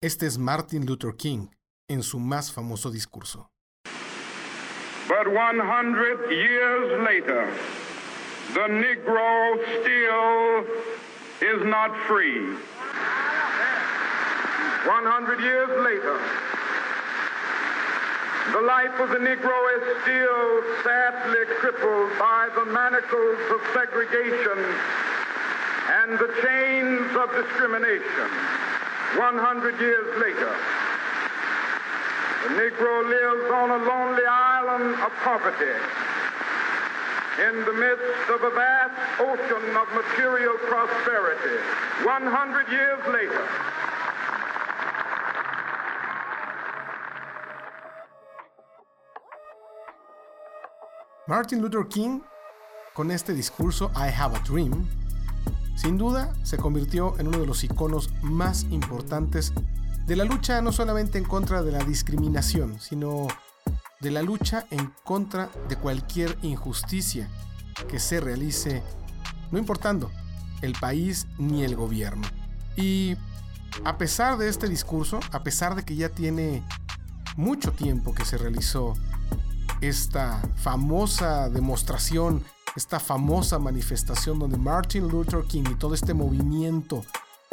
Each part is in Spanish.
Este es Martin Luther King en su más famoso discurso. But 100 years later, the Negro still is not free. 100 years later, the life of the Negro is still sadly crippled by the manacles of segregation and the chains of discrimination. 100 years later, the Negro lives on a lonely island of poverty in the midst of a vast ocean of material prosperity. 100 years later, Martin Luther King, con este discurso I Have a Dream, sin duda se convirtió en uno de los iconos más importantes de la lucha no solamente en contra de la discriminación, sino de la lucha en contra de cualquier injusticia que se realice, no importando el país ni el gobierno. Y a pesar de este discurso, a pesar de que ya tiene mucho tiempo que se realizó esta famosa demostración esta famosa manifestación donde Martin Luther King y todo este movimiento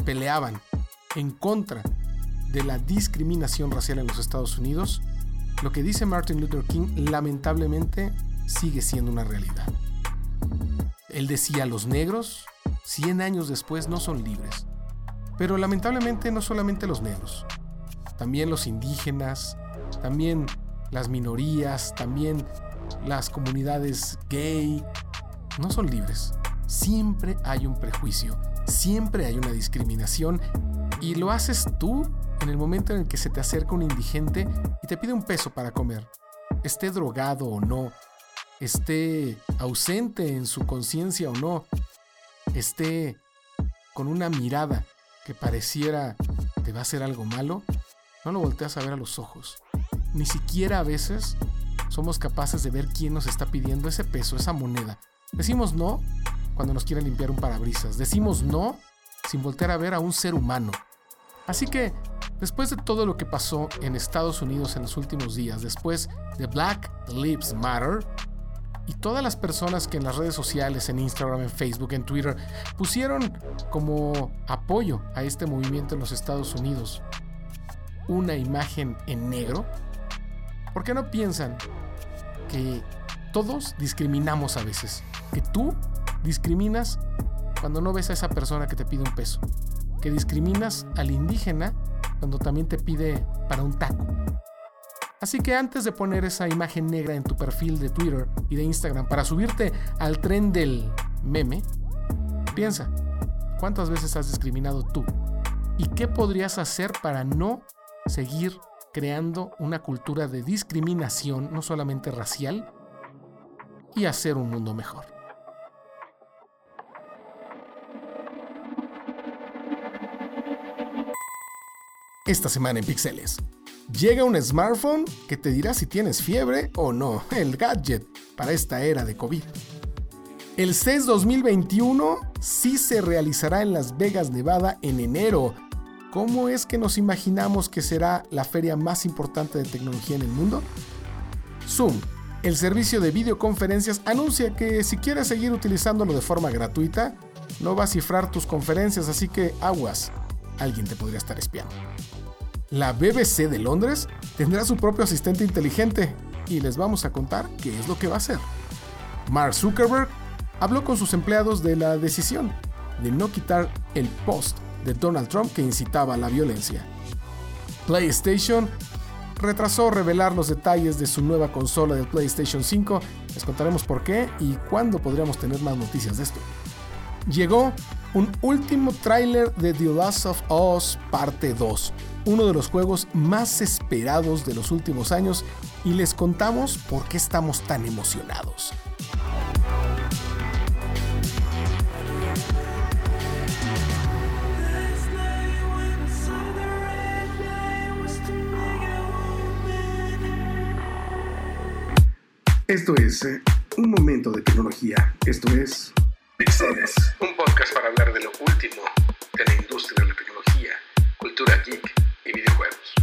peleaban en contra de la discriminación racial en los Estados Unidos, lo que dice Martin Luther King lamentablemente sigue siendo una realidad. Él decía, los negros, 100 años después, no son libres. Pero lamentablemente no solamente los negros, también los indígenas, también las minorías, también las comunidades gay, no son libres. Siempre hay un prejuicio, siempre hay una discriminación y lo haces tú en el momento en el que se te acerca un indigente y te pide un peso para comer, esté drogado o no, esté ausente en su conciencia o no, esté con una mirada que pareciera te va a hacer algo malo, no lo volteas a ver a los ojos. Ni siquiera a veces somos capaces de ver quién nos está pidiendo ese peso, esa moneda. Decimos no cuando nos quieren limpiar un parabrisas. Decimos no sin voltear a ver a un ser humano. Así que, después de todo lo que pasó en Estados Unidos en los últimos días, después de Black Lives Matter, y todas las personas que en las redes sociales, en Instagram, en Facebook, en Twitter, pusieron como apoyo a este movimiento en los Estados Unidos una imagen en negro, ¿por qué no piensan que todos discriminamos a veces? que tú discriminas cuando no ves a esa persona que te pide un peso, que discriminas al indígena cuando también te pide para un taco. Así que antes de poner esa imagen negra en tu perfil de Twitter y de Instagram para subirte al tren del meme, piensa, ¿cuántas veces has discriminado tú? ¿Y qué podrías hacer para no seguir creando una cultura de discriminación, no solamente racial, y hacer un mundo mejor? esta semana en Pixeles. Llega un smartphone que te dirá si tienes fiebre o no, el gadget para esta era de COVID. El CES 2021 sí se realizará en Las Vegas, Nevada en enero. ¿Cómo es que nos imaginamos que será la feria más importante de tecnología en el mundo? Zoom, el servicio de videoconferencias, anuncia que si quieres seguir utilizándolo de forma gratuita, no va a cifrar tus conferencias, así que aguas, alguien te podría estar espiando. La BBC de Londres tendrá su propio asistente inteligente y les vamos a contar qué es lo que va a hacer. Mark Zuckerberg habló con sus empleados de la decisión de no quitar el post de Donald Trump que incitaba a la violencia. PlayStation retrasó revelar los detalles de su nueva consola del PlayStation 5. Les contaremos por qué y cuándo podríamos tener más noticias de esto. Llegó un último tráiler de The Last of Us Parte 2, uno de los juegos más esperados de los últimos años y les contamos por qué estamos tan emocionados. Esto es eh, Un Momento de Tecnología. Esto es Pixeles, un podcast para hablar de lo último de la industria de la tecnología, cultura geek y videojuegos.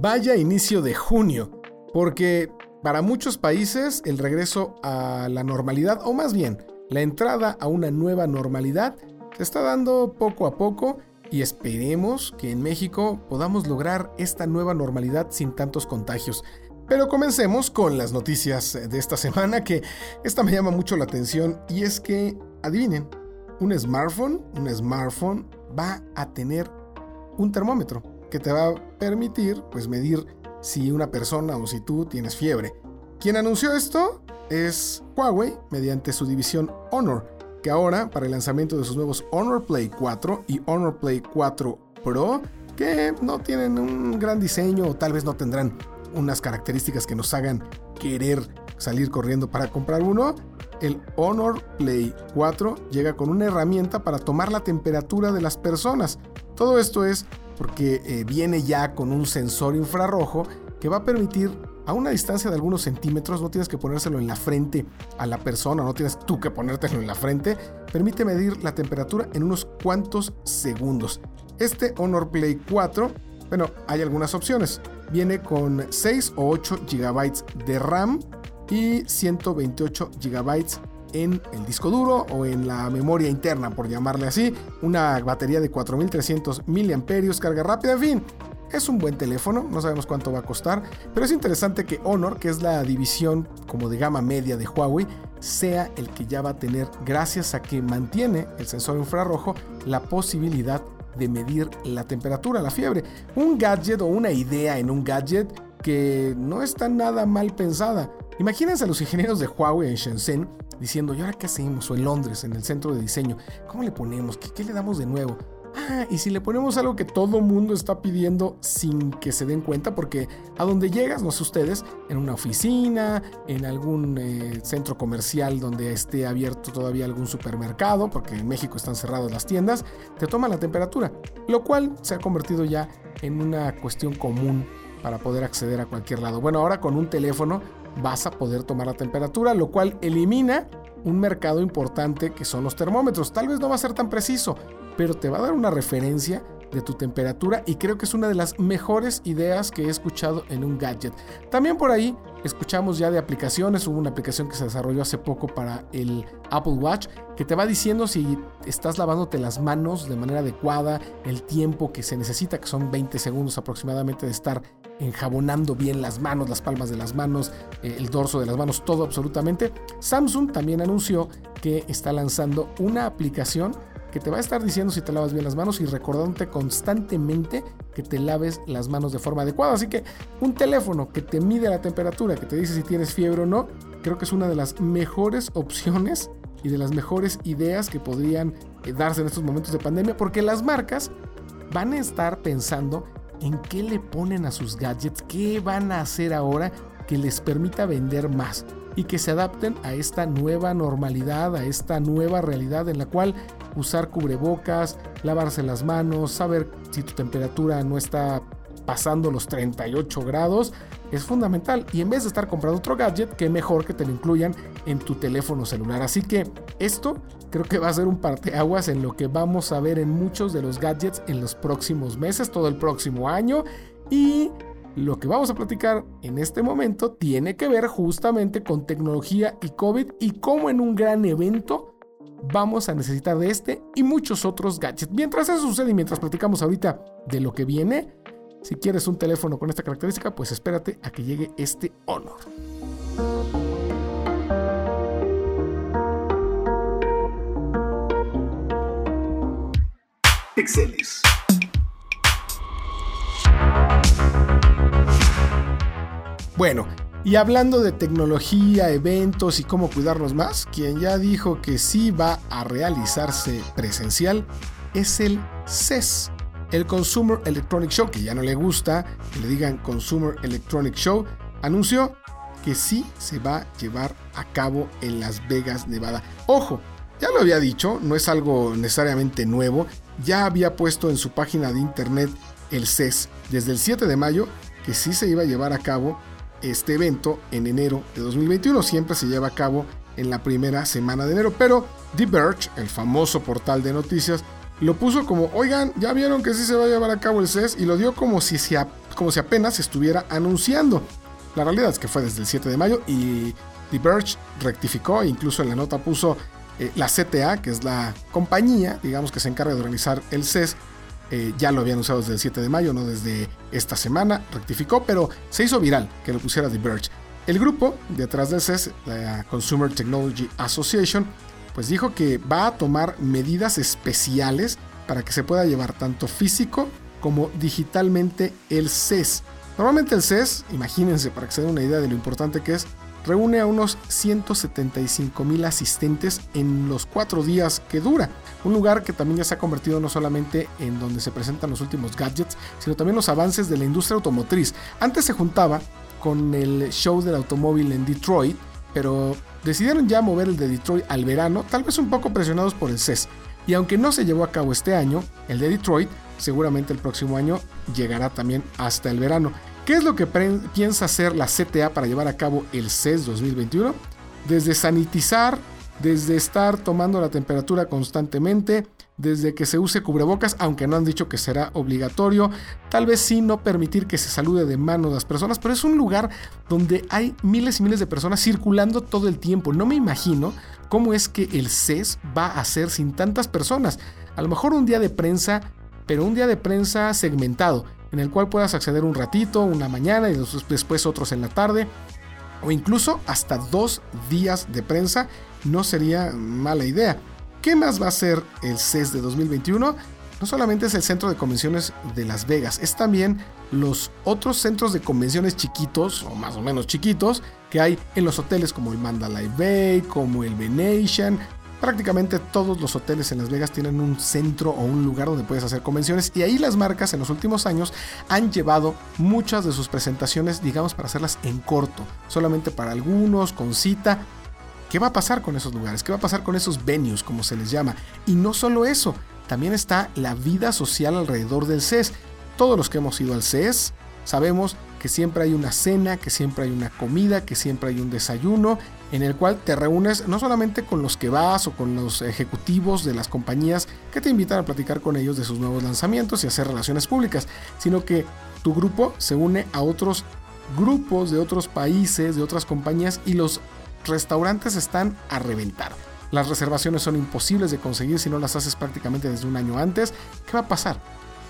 Vaya inicio de junio, porque para muchos países el regreso a la normalidad, o más bien la entrada a una nueva normalidad, se está dando poco a poco y esperemos que en México podamos lograr esta nueva normalidad sin tantos contagios. Pero comencemos con las noticias de esta semana que esta me llama mucho la atención y es que, adivinen, un smartphone, un smartphone va a tener un termómetro que te va a permitir pues medir si una persona o si tú tienes fiebre. Quien anunció esto es Huawei mediante su división Honor, que ahora para el lanzamiento de sus nuevos Honor Play 4 y Honor Play 4 Pro, que no tienen un gran diseño o tal vez no tendrán unas características que nos hagan querer salir corriendo para comprar uno, el Honor Play 4 llega con una herramienta para tomar la temperatura de las personas. Todo esto es porque eh, viene ya con un sensor infrarrojo que va a permitir a una distancia de algunos centímetros, no tienes que ponérselo en la frente a la persona, no tienes tú que ponértelo en la frente, permite medir la temperatura en unos cuantos segundos. Este Honor Play 4, bueno, hay algunas opciones. Viene con 6 o 8 GB de RAM y 128 GB en el disco duro o en la memoria interna, por llamarle así, una batería de 4300 mAh, carga rápida, en fin, es un buen teléfono, no sabemos cuánto va a costar, pero es interesante que Honor, que es la división como de gama media de Huawei, sea el que ya va a tener, gracias a que mantiene el sensor infrarrojo, la posibilidad de medir la temperatura, la fiebre. Un gadget o una idea en un gadget que no está nada mal pensada. Imagínense a los ingenieros de Huawei en Shenzhen diciendo, ¿y ahora qué hacemos? O en Londres, en el centro de diseño, ¿cómo le ponemos? ¿Qué, qué le damos de nuevo? Ah, y si le ponemos algo que todo mundo está pidiendo sin que se den cuenta, porque a donde llegas, no sé ustedes, en una oficina, en algún eh, centro comercial donde esté abierto todavía algún supermercado, porque en México están cerradas las tiendas, te toma la temperatura, lo cual se ha convertido ya en una cuestión común para poder acceder a cualquier lado. Bueno, ahora con un teléfono vas a poder tomar la temperatura, lo cual elimina un mercado importante que son los termómetros. Tal vez no va a ser tan preciso, pero te va a dar una referencia de tu temperatura y creo que es una de las mejores ideas que he escuchado en un gadget. También por ahí escuchamos ya de aplicaciones, hubo una aplicación que se desarrolló hace poco para el Apple Watch que te va diciendo si estás lavándote las manos de manera adecuada, el tiempo que se necesita, que son 20 segundos aproximadamente de estar enjabonando bien las manos, las palmas de las manos, eh, el dorso de las manos, todo absolutamente. Samsung también anunció que está lanzando una aplicación que te va a estar diciendo si te lavas bien las manos y recordándote constantemente que te laves las manos de forma adecuada. Así que un teléfono que te mide la temperatura, que te dice si tienes fiebre o no, creo que es una de las mejores opciones y de las mejores ideas que podrían eh, darse en estos momentos de pandemia, porque las marcas van a estar pensando en qué le ponen a sus gadgets, qué van a hacer ahora que les permita vender más y que se adapten a esta nueva normalidad, a esta nueva realidad en la cual usar cubrebocas, lavarse las manos, saber si tu temperatura no está pasando los 38 grados, es fundamental. Y en vez de estar comprando otro gadget, qué mejor que te lo incluyan en tu teléfono celular. Así que esto creo que va a ser un parteaguas en lo que vamos a ver en muchos de los gadgets en los próximos meses, todo el próximo año. Y lo que vamos a platicar en este momento tiene que ver justamente con tecnología y COVID y cómo en un gran evento vamos a necesitar de este y muchos otros gadgets. Mientras eso sucede y mientras platicamos ahorita de lo que viene, si quieres un teléfono con esta característica, pues espérate a que llegue este Honor. Bueno, y hablando de tecnología, eventos y cómo cuidarnos más, quien ya dijo que sí va a realizarse presencial es el CES, el Consumer Electronic Show, que ya no le gusta que le digan Consumer Electronic Show, anunció que sí se va a llevar a cabo en Las Vegas, Nevada. Ojo, ya lo había dicho, no es algo necesariamente nuevo, ya había puesto en su página de internet el CES desde el 7 de mayo que sí se iba a llevar a cabo este evento en enero de 2021. Siempre se lleva a cabo en la primera semana de enero, pero The Verge, el famoso portal de noticias, lo puso como, oigan, ya vieron que sí se va a llevar a cabo el CES y lo dio como si se como si apenas estuviera anunciando. La realidad es que fue desde el 7 de mayo y The Verge rectificó e incluso en la nota puso eh, la CTA, que es la compañía, digamos, que se encarga de organizar el CES, eh, ya lo había anunciado desde el 7 de mayo, no desde esta semana, rectificó, pero se hizo viral que lo pusiera The Verge. El grupo detrás del CES, la Consumer Technology Association, pues dijo que va a tomar medidas especiales para que se pueda llevar tanto físico como digitalmente el CES. Normalmente el CES, imagínense para que se den una idea de lo importante que es, reúne a unos 175 mil asistentes en los cuatro días que dura. Un lugar que también ya se ha convertido no solamente en donde se presentan los últimos gadgets, sino también los avances de la industria automotriz. Antes se juntaba con el show del automóvil en Detroit, pero decidieron ya mover el de Detroit al verano, tal vez un poco presionados por el CES. Y aunque no se llevó a cabo este año, el de Detroit seguramente el próximo año llegará también hasta el verano. ¿Qué es lo que piensa hacer la CTA para llevar a cabo el CES 2021? Desde sanitizar, desde estar tomando la temperatura constantemente, desde que se use cubrebocas, aunque no han dicho que será obligatorio, tal vez sí no permitir que se salude de mano las personas, pero es un lugar donde hay miles y miles de personas circulando todo el tiempo. No me imagino cómo es que el CES va a ser sin tantas personas. A lo mejor un día de prensa, pero un día de prensa segmentado en el cual puedas acceder un ratito, una mañana y después otros en la tarde, o incluso hasta dos días de prensa, no sería mala idea. ¿Qué más va a ser el CES de 2021? No solamente es el centro de convenciones de Las Vegas, es también los otros centros de convenciones chiquitos, o más o menos chiquitos, que hay en los hoteles como el Mandalay Bay, como el Venetian, prácticamente todos los hoteles en Las Vegas tienen un centro o un lugar donde puedes hacer convenciones y ahí las marcas en los últimos años han llevado muchas de sus presentaciones, digamos, para hacerlas en corto, solamente para algunos, con cita. ¿Qué va a pasar con esos lugares? ¿Qué va a pasar con esos venues, como se les llama? Y no solo eso, también está la vida social alrededor del CES. Todos los que hemos ido al CES sabemos que siempre hay una cena, que siempre hay una comida, que siempre hay un desayuno, en el cual te reúnes no solamente con los que vas o con los ejecutivos de las compañías que te invitan a platicar con ellos de sus nuevos lanzamientos y hacer relaciones públicas, sino que tu grupo se une a otros grupos de otros países, de otras compañías y los restaurantes están a reventar. Las reservaciones son imposibles de conseguir si no las haces prácticamente desde un año antes. ¿Qué va a pasar?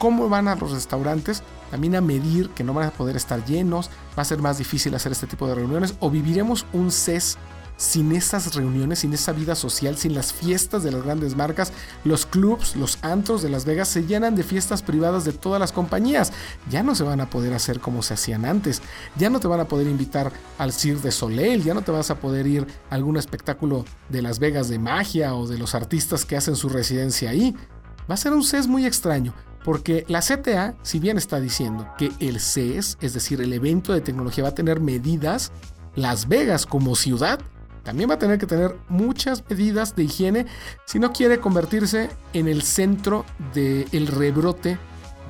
Cómo van a los restaurantes, también a medir que no van a poder estar llenos, va a ser más difícil hacer este tipo de reuniones o viviremos un CES sin esas reuniones, sin esa vida social, sin las fiestas de las grandes marcas, los clubs, los antros de Las Vegas se llenan de fiestas privadas de todas las compañías. Ya no se van a poder hacer como se hacían antes. Ya no te van a poder invitar al Cirque de Soleil, ya no te vas a poder ir a algún espectáculo de Las Vegas de magia o de los artistas que hacen su residencia ahí. Va a ser un CES muy extraño. Porque la CTA, si bien está diciendo que el CES, es decir, el evento de tecnología, va a tener medidas, Las Vegas como ciudad también va a tener que tener muchas medidas de higiene si no quiere convertirse en el centro del rebrote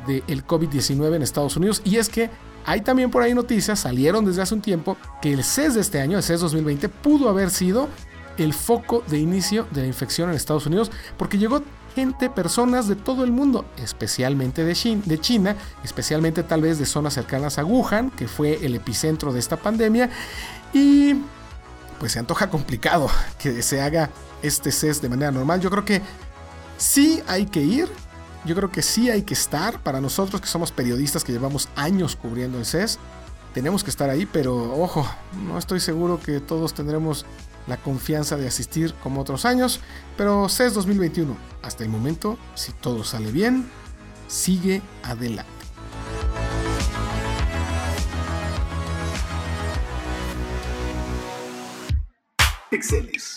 del COVID-19 en Estados Unidos. Y es que hay también por ahí noticias, salieron desde hace un tiempo, que el CES de este año, el CES 2020, pudo haber sido el foco de inicio de la infección en Estados Unidos, porque llegó gente, personas de todo el mundo, especialmente de China, especialmente tal vez de zonas cercanas a Wuhan, que fue el epicentro de esta pandemia, y pues se antoja complicado que se haga este CES de manera normal. Yo creo que sí hay que ir, yo creo que sí hay que estar, para nosotros que somos periodistas que llevamos años cubriendo el CES, tenemos que estar ahí, pero ojo, no estoy seguro que todos tendremos la confianza de asistir como otros años, pero CES 2021, hasta el momento, si todo sale bien, sigue adelante. Pixeles.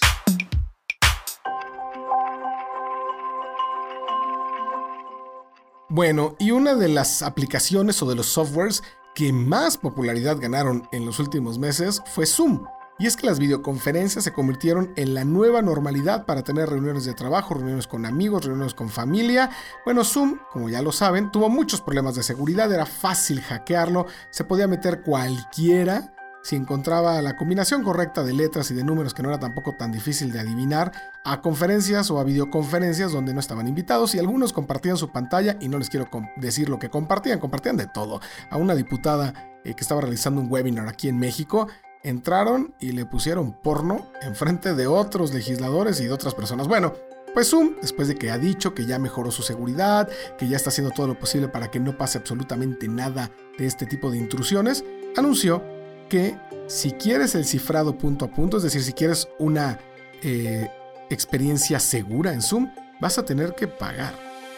Bueno, y una de las aplicaciones o de los softwares que más popularidad ganaron en los últimos meses fue Zoom. Y es que las videoconferencias se convirtieron en la nueva normalidad para tener reuniones de trabajo, reuniones con amigos, reuniones con familia. Bueno, Zoom, como ya lo saben, tuvo muchos problemas de seguridad, era fácil hackearlo, se podía meter cualquiera si encontraba la combinación correcta de letras y de números que no era tampoco tan difícil de adivinar, a conferencias o a videoconferencias donde no estaban invitados y algunos compartían su pantalla y no les quiero decir lo que compartían, compartían de todo. A una diputada eh, que estaba realizando un webinar aquí en México, entraron y le pusieron porno enfrente de otros legisladores y de otras personas. Bueno, pues Zoom, después de que ha dicho que ya mejoró su seguridad, que ya está haciendo todo lo posible para que no pase absolutamente nada de este tipo de intrusiones, anunció que si quieres el cifrado punto a punto, es decir, si quieres una eh, experiencia segura en Zoom, vas a tener que pagar.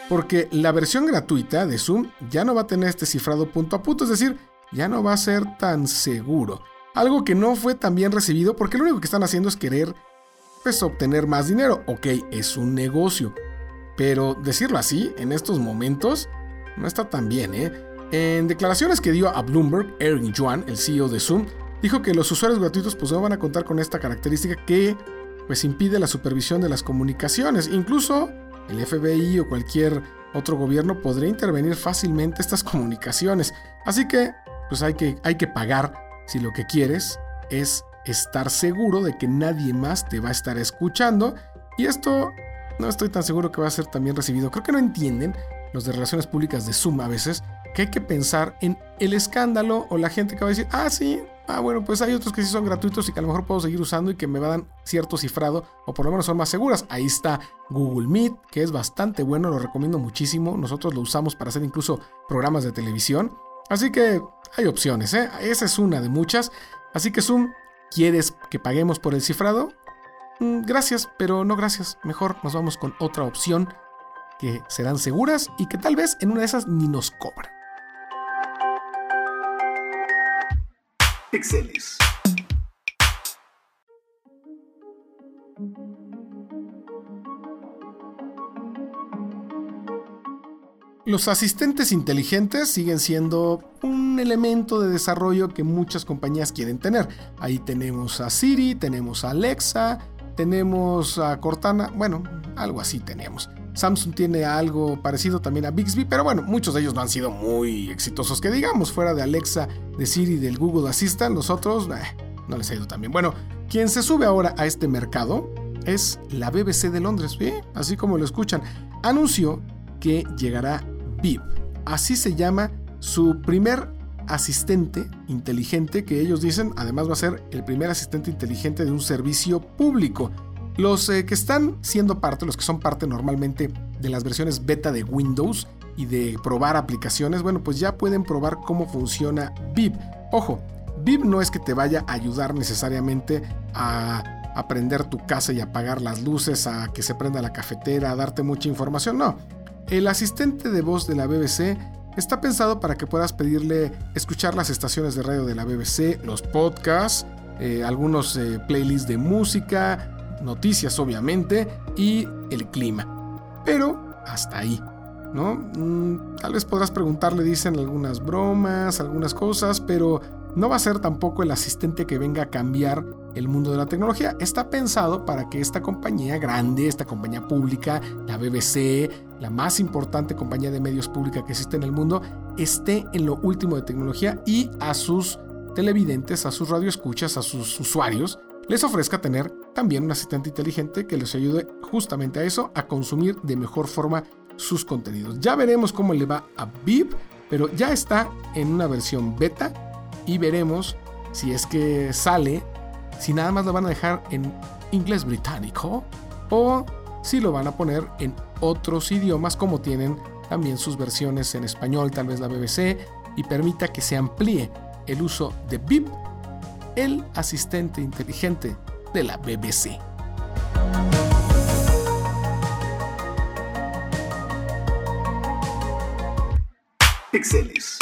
Porque la versión gratuita de Zoom ya no va a tener este cifrado punto a punto, es decir, ya no va a ser tan seguro. Algo que no fue tan bien recibido porque lo único que están haciendo es querer pues, obtener más dinero. Ok, es un negocio. Pero decirlo así, en estos momentos, no está tan bien, ¿eh? En declaraciones que dio a Bloomberg, Eric Yuan, el CEO de Zoom, dijo que los usuarios gratuitos pues no van a contar con esta característica que pues impide la supervisión de las comunicaciones. Incluso el FBI o cualquier otro gobierno podría intervenir fácilmente estas comunicaciones. Así que pues hay que, hay que pagar si lo que quieres es estar seguro de que nadie más te va a estar escuchando. Y esto no estoy tan seguro que va a ser también recibido. Creo que no entienden los de relaciones públicas de Zoom a veces que hay que pensar en el escándalo o la gente que va a decir, ah, sí, ah, bueno, pues hay otros que sí son gratuitos y que a lo mejor puedo seguir usando y que me van cierto cifrado o por lo menos son más seguras. Ahí está Google Meet, que es bastante bueno, lo recomiendo muchísimo. Nosotros lo usamos para hacer incluso programas de televisión. Así que hay opciones, ¿eh? Esa es una de muchas. Así que Zoom, ¿quieres que paguemos por el cifrado? Mm, gracias, pero no gracias. Mejor nos vamos con otra opción que serán seguras y que tal vez en una de esas ni nos cobran. Pixeles. Los asistentes inteligentes siguen siendo un elemento de desarrollo que muchas compañías quieren tener. Ahí tenemos a Siri, tenemos a Alexa, tenemos a Cortana, bueno, algo así tenemos. Samsung tiene algo parecido también a Bixby, pero bueno, muchos de ellos no han sido muy exitosos que digamos, fuera de Alexa, de Siri, del Google Assistant, los otros no les ha ido tan bien. Bueno, quien se sube ahora a este mercado es la BBC de Londres, así como lo escuchan, anunció que llegará Bip, así se llama su primer asistente inteligente que ellos dicen además va a ser el primer asistente inteligente de un servicio público. Los eh, que están siendo parte, los que son parte normalmente de las versiones beta de Windows y de probar aplicaciones, bueno, pues ya pueden probar cómo funciona VIP. Ojo, VIP no es que te vaya a ayudar necesariamente a aprender tu casa y apagar las luces, a que se prenda la cafetera, a darte mucha información, no. El asistente de voz de la BBC está pensado para que puedas pedirle escuchar las estaciones de radio de la BBC, los podcasts, eh, algunos eh, playlists de música, noticias obviamente y el clima. Pero hasta ahí, ¿no? Mm, tal vez podrás preguntarle, dicen algunas bromas, algunas cosas, pero no va a ser tampoco el asistente que venga a cambiar el mundo de la tecnología. Está pensado para que esta compañía grande, esta compañía pública, la BBC, la más importante compañía de medios pública que existe en el mundo, esté en lo último de tecnología y a sus televidentes, a sus radioescuchas, a sus usuarios, les ofrezca tener también un asistente inteligente que les ayude justamente a eso, a consumir de mejor forma sus contenidos. Ya veremos cómo le va a Bip, pero ya está en una versión beta y veremos si es que sale, si nada más lo van a dejar en inglés británico o si lo van a poner en otros idiomas como tienen también sus versiones en español, tal vez la BBC, y permita que se amplíe el uso de Bip el asistente inteligente de la BBC. Pixeles.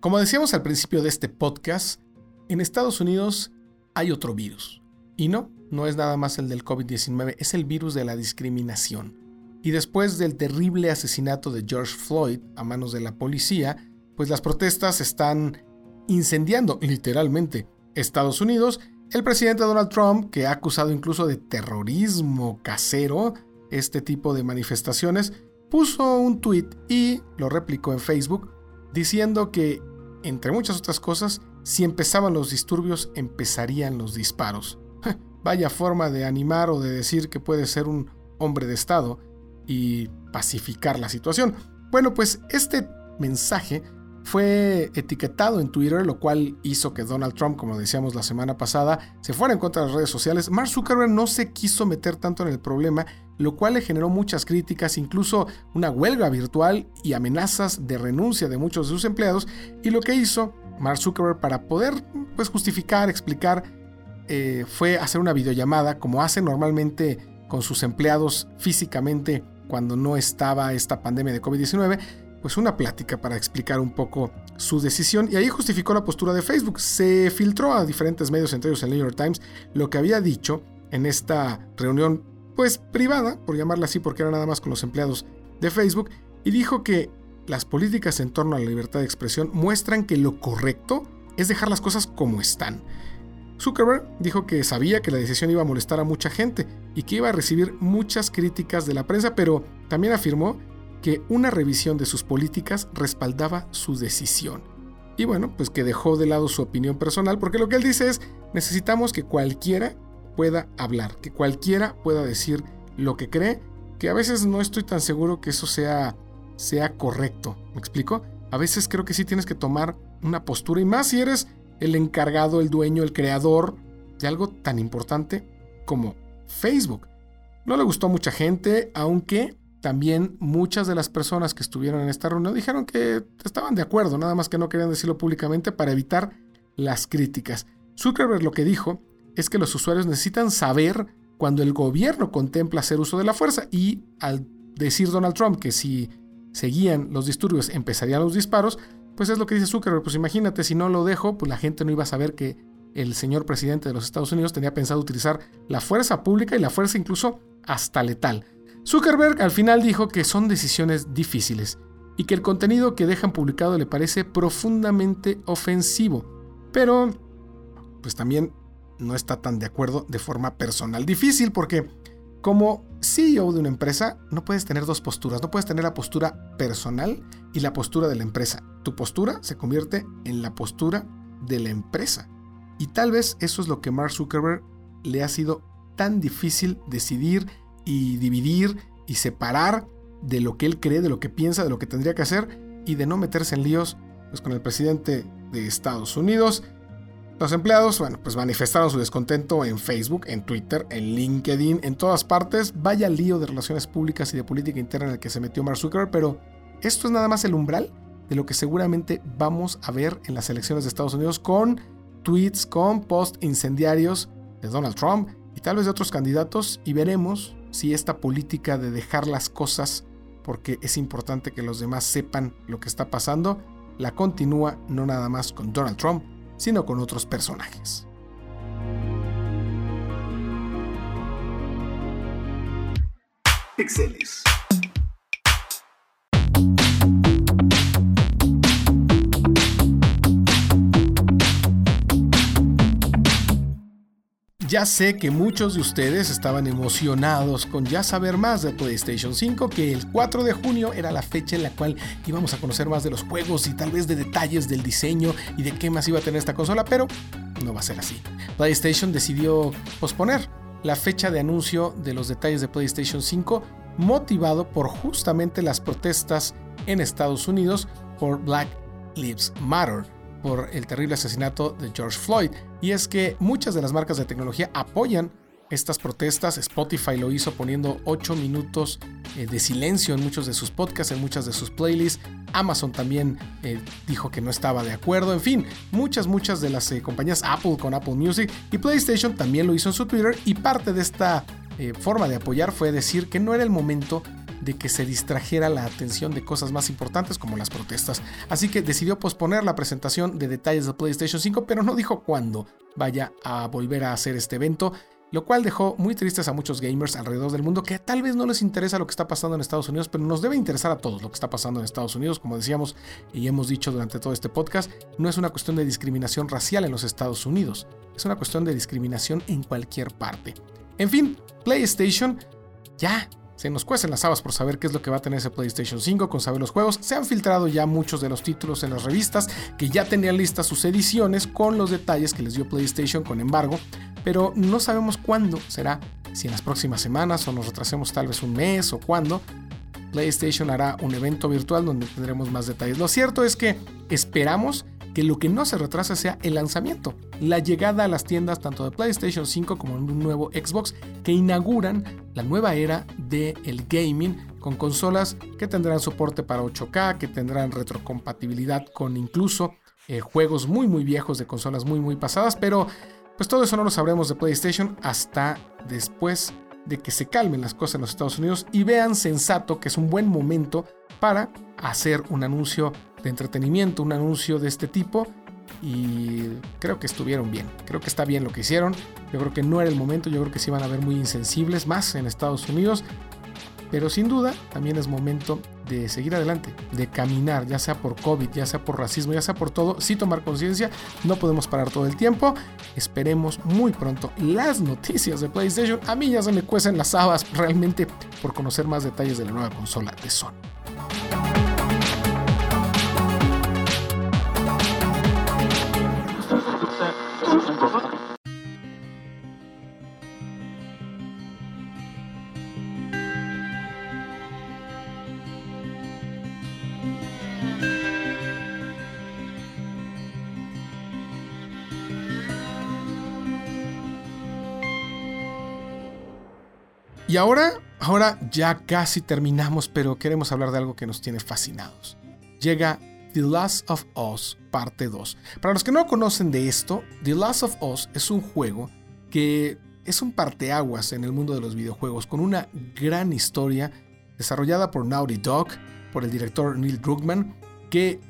Como decíamos al principio de este podcast, en Estados Unidos hay otro virus. Y no, no es nada más el del COVID-19, es el virus de la discriminación. Y después del terrible asesinato de George Floyd a manos de la policía, pues las protestas están incendiando literalmente Estados Unidos. El presidente Donald Trump, que ha acusado incluso de terrorismo casero este tipo de manifestaciones, puso un tweet y lo replicó en Facebook diciendo que, entre muchas otras cosas, si empezaban los disturbios, empezarían los disparos. Vaya forma de animar o de decir que puede ser un hombre de Estado y pacificar la situación. Bueno, pues este mensaje fue etiquetado en Twitter, lo cual hizo que Donald Trump, como decíamos la semana pasada, se fuera en contra de las redes sociales. Mark Zuckerberg no se quiso meter tanto en el problema, lo cual le generó muchas críticas, incluso una huelga virtual y amenazas de renuncia de muchos de sus empleados. Y lo que hizo Mark Zuckerberg para poder pues, justificar, explicar, eh, fue hacer una videollamada como hace normalmente con sus empleados físicamente cuando no estaba esta pandemia de COVID-19 pues una plática para explicar un poco su decisión y ahí justificó la postura de Facebook. Se filtró a diferentes medios, entre ellos el New York Times, lo que había dicho en esta reunión pues privada, por llamarla así porque era nada más con los empleados de Facebook, y dijo que las políticas en torno a la libertad de expresión muestran que lo correcto es dejar las cosas como están. Zuckerberg dijo que sabía que la decisión iba a molestar a mucha gente y que iba a recibir muchas críticas de la prensa, pero también afirmó que una revisión de sus políticas respaldaba su decisión. Y bueno, pues que dejó de lado su opinión personal, porque lo que él dice es, necesitamos que cualquiera pueda hablar, que cualquiera pueda decir lo que cree, que a veces no estoy tan seguro que eso sea, sea correcto. ¿Me explico? A veces creo que sí tienes que tomar una postura, y más si eres el encargado, el dueño, el creador de algo tan importante como Facebook. No le gustó a mucha gente, aunque también muchas de las personas que estuvieron en esta reunión dijeron que estaban de acuerdo, nada más que no querían decirlo públicamente para evitar las críticas. Zuckerberg lo que dijo es que los usuarios necesitan saber cuando el gobierno contempla hacer uso de la fuerza y al decir Donald Trump que si seguían los disturbios empezarían los disparos, pues es lo que dice Zuckerberg, pues imagínate si no lo dejo, pues la gente no iba a saber que el señor presidente de los Estados Unidos tenía pensado utilizar la fuerza pública y la fuerza incluso hasta letal. Zuckerberg al final dijo que son decisiones difíciles y que el contenido que dejan publicado le parece profundamente ofensivo, pero pues también no está tan de acuerdo de forma personal. Difícil porque como CEO de una empresa no puedes tener dos posturas, no puedes tener la postura personal y la postura de la empresa. Tu postura se convierte en la postura de la empresa. Y tal vez eso es lo que Mark Zuckerberg le ha sido tan difícil decidir y dividir y separar de lo que él cree, de lo que piensa, de lo que tendría que hacer y de no meterse en líos pues, con el presidente de Estados Unidos. Los empleados, bueno, pues manifestaron su descontento en Facebook, en Twitter, en LinkedIn, en todas partes. Vaya lío de relaciones públicas y de política interna en el que se metió Mark Zuckerberg, pero esto es nada más el umbral de lo que seguramente vamos a ver en las elecciones de Estados Unidos con tweets, con post incendiarios de Donald Trump y tal vez de otros candidatos y veremos si esta política de dejar las cosas porque es importante que los demás sepan lo que está pasando, la continúa no nada más con Donald Trump, sino con otros personajes. Pixeles. Ya sé que muchos de ustedes estaban emocionados con ya saber más de PlayStation 5, que el 4 de junio era la fecha en la cual íbamos a conocer más de los juegos y tal vez de detalles del diseño y de qué más iba a tener esta consola, pero no va a ser así. PlayStation decidió posponer la fecha de anuncio de los detalles de PlayStation 5, motivado por justamente las protestas en Estados Unidos por Black Lives Matter por el terrible asesinato de George Floyd. Y es que muchas de las marcas de tecnología apoyan estas protestas. Spotify lo hizo poniendo 8 minutos eh, de silencio en muchos de sus podcasts, en muchas de sus playlists. Amazon también eh, dijo que no estaba de acuerdo. En fin, muchas, muchas de las eh, compañías Apple con Apple Music y PlayStation también lo hizo en su Twitter. Y parte de esta forma de apoyar fue decir que no era el momento de que se distrajera la atención de cosas más importantes como las protestas. Así que decidió posponer la presentación de detalles de PlayStation 5, pero no dijo cuándo vaya a volver a hacer este evento lo cual dejó muy tristes a muchos gamers alrededor del mundo que tal vez no les interesa lo que está pasando en Estados Unidos, pero nos debe interesar a todos lo que está pasando en Estados Unidos, como decíamos y hemos dicho durante todo este podcast, no es una cuestión de discriminación racial en los Estados Unidos, es una cuestión de discriminación en cualquier parte. En fin, PlayStation ya se nos cuecen las habas por saber qué es lo que va a tener ese PlayStation 5, con saber los juegos. Se han filtrado ya muchos de los títulos en las revistas que ya tenían listas sus ediciones con los detalles que les dio PlayStation con embargo, pero no sabemos cuándo será, si en las próximas semanas o nos retrasemos tal vez un mes o cuándo. PlayStation hará un evento virtual donde tendremos más detalles. Lo cierto es que esperamos que lo que no se retrasa sea el lanzamiento, la llegada a las tiendas tanto de PlayStation 5 como de un nuevo Xbox que inauguran la nueva era del gaming con consolas que tendrán soporte para 8K, que tendrán retrocompatibilidad con incluso eh, juegos muy muy viejos de consolas muy muy pasadas, pero pues todo eso no lo sabremos de PlayStation hasta después de que se calmen las cosas en los Estados Unidos y vean sensato que es un buen momento para hacer un anuncio de entretenimiento, un anuncio de este tipo. Y creo que estuvieron bien. Creo que está bien lo que hicieron. Yo creo que no era el momento. Yo creo que se iban a ver muy insensibles más en Estados Unidos. Pero sin duda también es momento de seguir adelante, de caminar, ya sea por COVID, ya sea por racismo, ya sea por todo, sí tomar conciencia, no podemos parar todo el tiempo. Esperemos muy pronto las noticias de PlayStation. A mí ya se me cuecen las habas realmente por conocer más detalles de la nueva consola de Sony. Y ahora, ahora ya casi terminamos, pero queremos hablar de algo que nos tiene fascinados. Llega The Last of Us parte 2. Para los que no conocen de esto, The Last of Us es un juego que es un parteaguas en el mundo de los videojuegos, con una gran historia desarrollada por Naughty Dog, por el director Neil Druckmann, que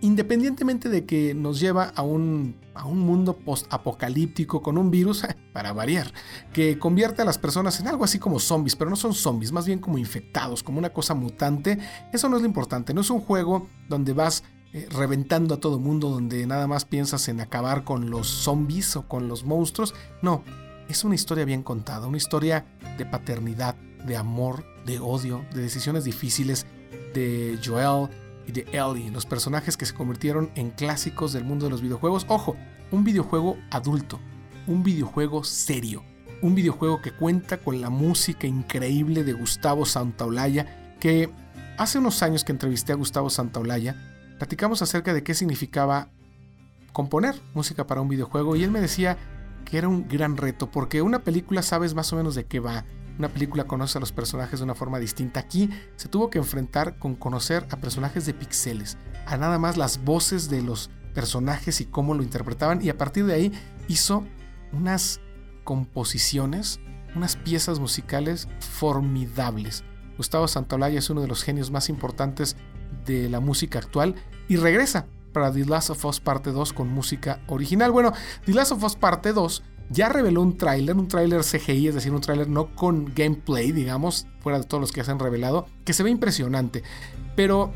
independientemente de que nos lleva a un, a un mundo post-apocalíptico con un virus, para variar, que convierte a las personas en algo así como zombies, pero no son zombies, más bien como infectados, como una cosa mutante, eso no es lo importante, no es un juego donde vas eh, reventando a todo mundo, donde nada más piensas en acabar con los zombies o con los monstruos, no, es una historia bien contada, una historia de paternidad, de amor, de odio, de decisiones difíciles, de Joel, y de Ellie, los personajes que se convirtieron en clásicos del mundo de los videojuegos. Ojo, un videojuego adulto, un videojuego serio, un videojuego que cuenta con la música increíble de Gustavo Santaolalla, que hace unos años que entrevisté a Gustavo Santaolalla, platicamos acerca de qué significaba componer música para un videojuego y él me decía que era un gran reto, porque una película sabes más o menos de qué va, una película conoce a los personajes de una forma distinta. Aquí se tuvo que enfrentar con conocer a personajes de pixeles, a nada más las voces de los personajes y cómo lo interpretaban y a partir de ahí hizo unas composiciones, unas piezas musicales formidables. Gustavo Santaolalla es uno de los genios más importantes de la música actual y regresa para The Last of Us Parte 2 con música original. Bueno, The Last of Us Parte 2 ya reveló un tráiler, un tráiler CGI, es decir, un tráiler no con gameplay, digamos, fuera de todos los que se han revelado, que se ve impresionante. Pero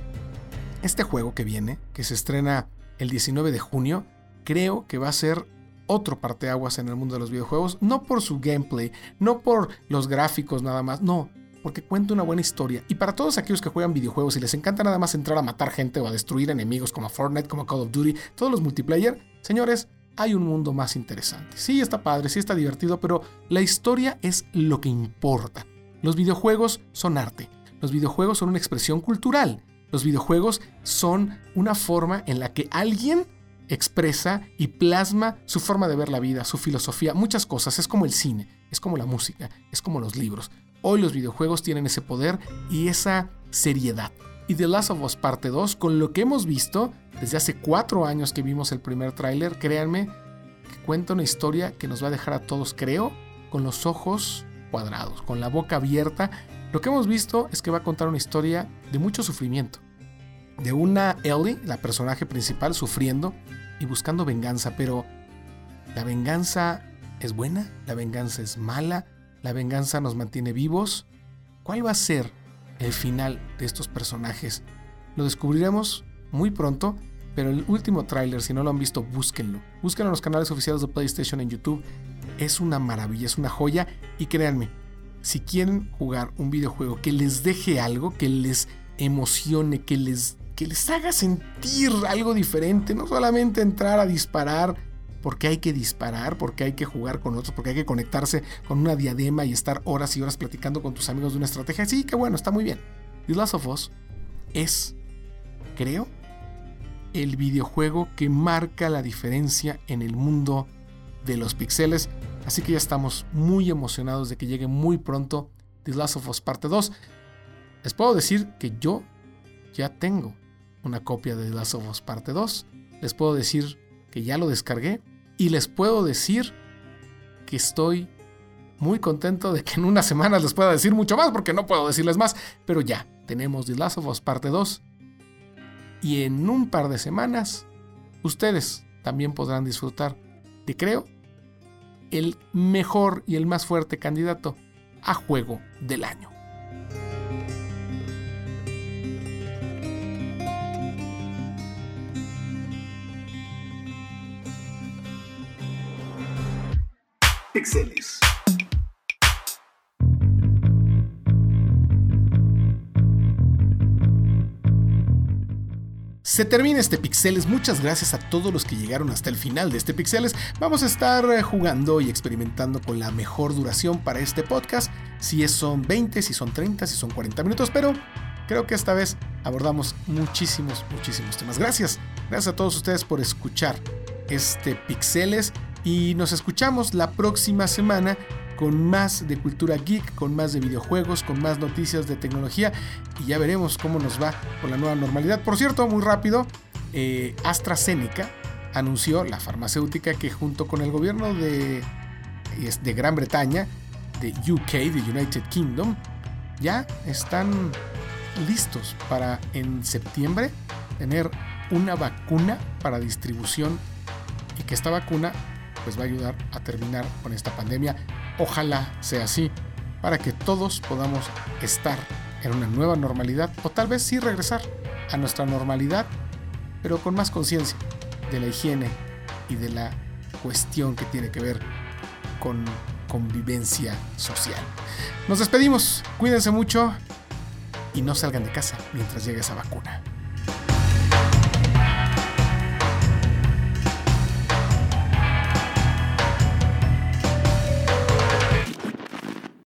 este juego que viene, que se estrena el 19 de junio, creo que va a ser otro parteaguas en el mundo de los videojuegos, no por su gameplay, no por los gráficos nada más, no, porque cuenta una buena historia. Y para todos aquellos que juegan videojuegos y les encanta nada más entrar a matar gente o a destruir enemigos como Fortnite, como Call of Duty, todos los multiplayer, señores, hay un mundo más interesante. Sí está padre, sí está divertido, pero la historia es lo que importa. Los videojuegos son arte. Los videojuegos son una expresión cultural. Los videojuegos son una forma en la que alguien expresa y plasma su forma de ver la vida, su filosofía, muchas cosas. Es como el cine, es como la música, es como los libros. Hoy los videojuegos tienen ese poder y esa seriedad. Y The Last of Us Parte 2, con lo que hemos visto, desde hace cuatro años que vimos el primer tráiler, créanme que cuenta una historia que nos va a dejar a todos, creo, con los ojos cuadrados, con la boca abierta. Lo que hemos visto es que va a contar una historia de mucho sufrimiento. De una Ellie, la personaje principal, sufriendo y buscando venganza, pero ¿la venganza es buena? ¿La venganza es mala? ¿La venganza nos mantiene vivos? ¿Cuál va a ser el final de estos personajes? Lo descubriremos muy pronto, pero el último tráiler, si no lo han visto, búsquenlo. Búsquenlo en los canales oficiales de PlayStation en YouTube. Es una maravilla, es una joya y créanme, si quieren jugar un videojuego que les deje algo, que les emocione, que les, que les haga sentir algo diferente, no solamente entrar a disparar porque hay que disparar, porque hay que jugar con otros, porque hay que conectarse con una diadema y estar horas y horas platicando con tus amigos de una estrategia. Sí, que bueno, está muy bien. The Last of Us es, creo, el videojuego que marca la diferencia en el mundo de los pixeles. Así que ya estamos muy emocionados de que llegue muy pronto The Last of Us Parte 2. Les puedo decir que yo ya tengo una copia de The Last of Us Parte 2. Les puedo decir que ya lo descargué. Y les puedo decir que estoy muy contento de que en unas semanas les pueda decir mucho más, porque no puedo decirles más. Pero ya, tenemos The Last of Us Parte 2. Y en un par de semanas, ustedes también podrán disfrutar de, creo, el mejor y el más fuerte candidato a juego del año. Pixeles. Se termina este Pixeles, muchas gracias a todos los que llegaron hasta el final de este Pixeles. Vamos a estar eh, jugando y experimentando con la mejor duración para este podcast, si son 20, si son 30, si son 40 minutos, pero creo que esta vez abordamos muchísimos, muchísimos temas. Gracias, gracias a todos ustedes por escuchar este Pixeles y nos escuchamos la próxima semana con más de cultura geek, con más de videojuegos, con más noticias de tecnología y ya veremos cómo nos va con la nueva normalidad. Por cierto, muy rápido, eh, AstraZeneca anunció, la farmacéutica, que junto con el gobierno de, de Gran Bretaña, de UK, de United Kingdom, ya están listos para en septiembre tener una vacuna para distribución y que esta vacuna pues va a ayudar a terminar con esta pandemia. Ojalá sea así, para que todos podamos estar en una nueva normalidad o tal vez sí regresar a nuestra normalidad, pero con más conciencia de la higiene y de la cuestión que tiene que ver con convivencia social. Nos despedimos, cuídense mucho y no salgan de casa mientras llegue esa vacuna.